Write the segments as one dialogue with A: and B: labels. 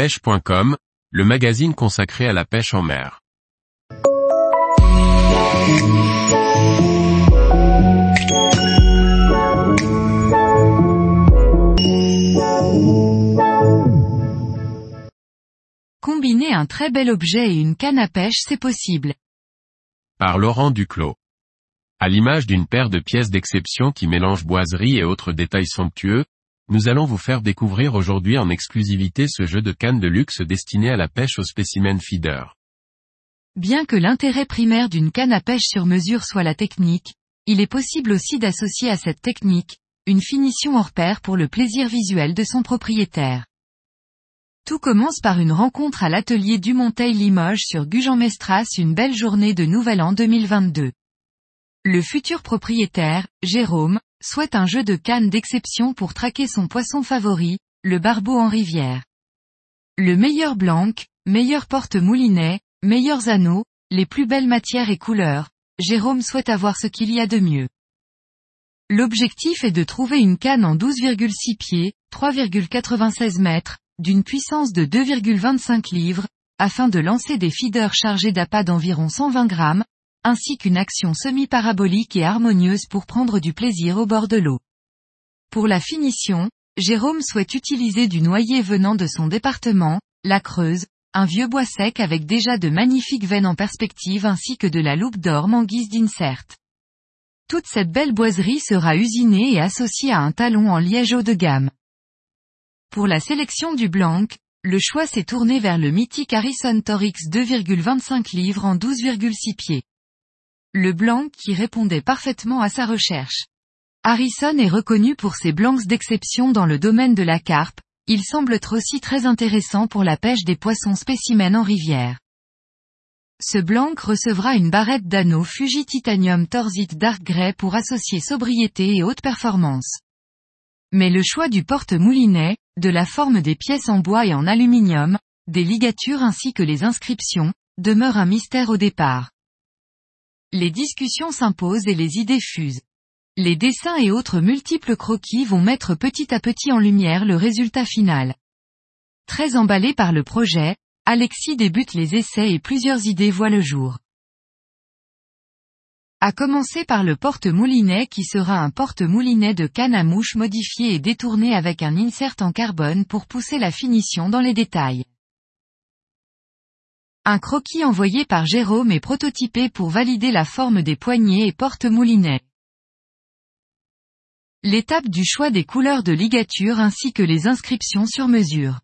A: pêche.com, le magazine consacré à la pêche en mer.
B: Combiner un très bel objet et une canne à pêche c'est possible.
A: Par Laurent Duclos. À l'image d'une paire de pièces d'exception qui mélange boiserie et autres détails somptueux, nous allons vous faire découvrir aujourd'hui en exclusivité ce jeu de canne de luxe destiné à la pêche au spécimen feeder.
B: Bien que l'intérêt primaire d'une canne à pêche sur mesure soit la technique, il est possible aussi d'associer à cette technique, une finition hors pair pour le plaisir visuel de son propriétaire. Tout commence par une rencontre à l'atelier du Monteil Limoges sur Gujan-Mestras une belle journée de Nouvel An 2022. Le futur propriétaire, Jérôme, souhaite un jeu de canne d'exception pour traquer son poisson favori, le barbeau en rivière. Le meilleur blanc, meilleur porte-moulinet, meilleurs anneaux, les plus belles matières et couleurs, Jérôme souhaite avoir ce qu'il y a de mieux. L'objectif est de trouver une canne en 12,6 pieds, 3,96 mètres, d'une puissance de 2,25 livres, afin de lancer des feeders chargés d'appât d'environ 120 grammes, ainsi qu'une action semi-parabolique et harmonieuse pour prendre du plaisir au bord de l'eau. Pour la finition, Jérôme souhaite utiliser du noyer venant de son département, la Creuse, un vieux bois sec avec déjà de magnifiques veines en perspective ainsi que de la loupe d'orme en guise d'insert. Toute cette belle boiserie sera usinée et associée à un talon en liège haut de gamme. Pour la sélection du blanc, le choix s'est tourné vers le mythique Harrison Torix 2,25 livres en 12,6 pieds. Le blanc qui répondait parfaitement à sa recherche. Harrison est reconnu pour ses blancs d'exception dans le domaine de la carpe, il semble être aussi très intéressant pour la pêche des poissons spécimens en rivière. Ce blanc recevra une barrette d'anneaux Fuji Titanium Torzite Dark Grey pour associer sobriété et haute performance. Mais le choix du porte-moulinet, de la forme des pièces en bois et en aluminium, des ligatures ainsi que les inscriptions, demeure un mystère au départ. Les discussions s'imposent et les idées fusent. Les dessins et autres multiples croquis vont mettre petit à petit en lumière le résultat final. Très emballé par le projet, Alexis débute les essais et plusieurs idées voient le jour. À commencer par le porte-moulinet qui sera un porte-moulinet de canne à mouche modifié et détourné avec un insert en carbone pour pousser la finition dans les détails. Un croquis envoyé par Jérôme est prototypé pour valider la forme des poignées et porte-moulinet. L'étape du choix des couleurs de ligature ainsi que les inscriptions sur mesure.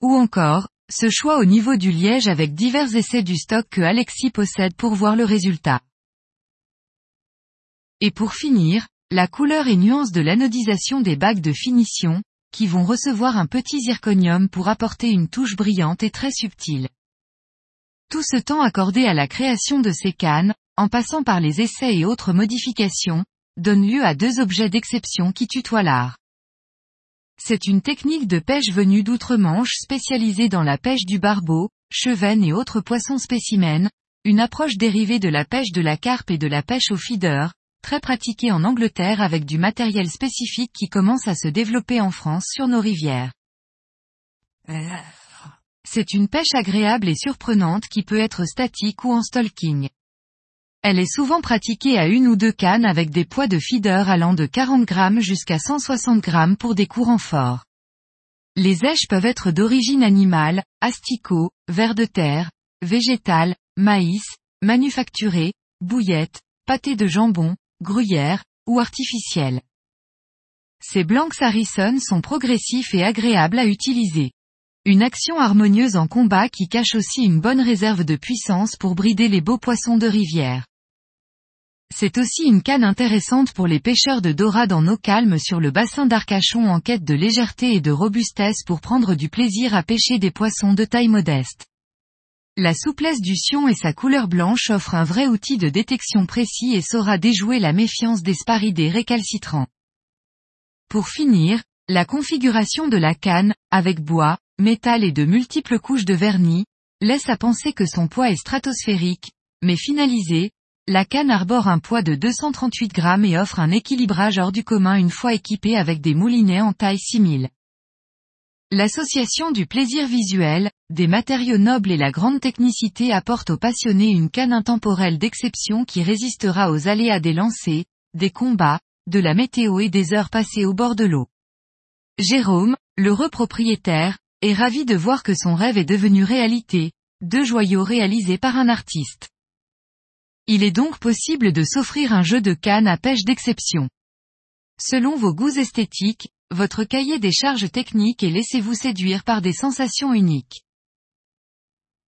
B: Ou encore, ce choix au niveau du liège avec divers essais du stock que Alexis possède pour voir le résultat. Et pour finir, la couleur et nuance de l'anodisation des bagues de finition, qui vont recevoir un petit zirconium pour apporter une touche brillante et très subtile. Tout ce temps accordé à la création de ces cannes, en passant par les essais et autres modifications, donne lieu à deux objets d'exception qui tutoient l'art. C'est une technique de pêche venue d'outre-Manche spécialisée dans la pêche du barbeau, chevenne et autres poissons spécimens, une approche dérivée de la pêche de la carpe et de la pêche au feeder, très pratiquée en Angleterre avec du matériel spécifique qui commence à se développer en France sur nos rivières. C'est une pêche agréable et surprenante qui peut être statique ou en stalking. Elle est souvent pratiquée à une ou deux cannes avec des poids de feeder allant de 40 grammes jusqu'à 160 grammes pour des courants forts. Les èches peuvent être d'origine animale, asticot, vers de terre, végétal, maïs, manufacturé, bouillette, pâté de jambon, gruyère, ou artificielle. Ces blancs Harrison sont progressifs et agréables à utiliser. Une action harmonieuse en combat qui cache aussi une bonne réserve de puissance pour brider les beaux poissons de rivière. C'est aussi une canne intéressante pour les pêcheurs de dorades en eau calme sur le bassin d'Arcachon en quête de légèreté et de robustesse pour prendre du plaisir à pêcher des poissons de taille modeste. La souplesse du sion et sa couleur blanche offrent un vrai outil de détection précis et saura déjouer la méfiance des sparidés récalcitrants. Pour finir, la configuration de la canne, avec bois, métal et de multiples couches de vernis, laisse à penser que son poids est stratosphérique, mais finalisé, la canne arbore un poids de 238 grammes et offre un équilibrage hors du commun une fois équipée avec des moulinets en taille 6000. L'association du plaisir visuel, des matériaux nobles et la grande technicité apporte aux passionnés une canne intemporelle d'exception qui résistera aux aléas des lancers, des combats, de la météo et des heures passées au bord de l'eau. Jérôme, l'heureux propriétaire, est ravi de voir que son rêve est devenu réalité, deux joyaux réalisés par un artiste. Il est donc possible de s'offrir un jeu de canne à pêche d'exception. Selon vos goûts esthétiques, votre cahier des charges techniques et laissez-vous séduire par des sensations uniques.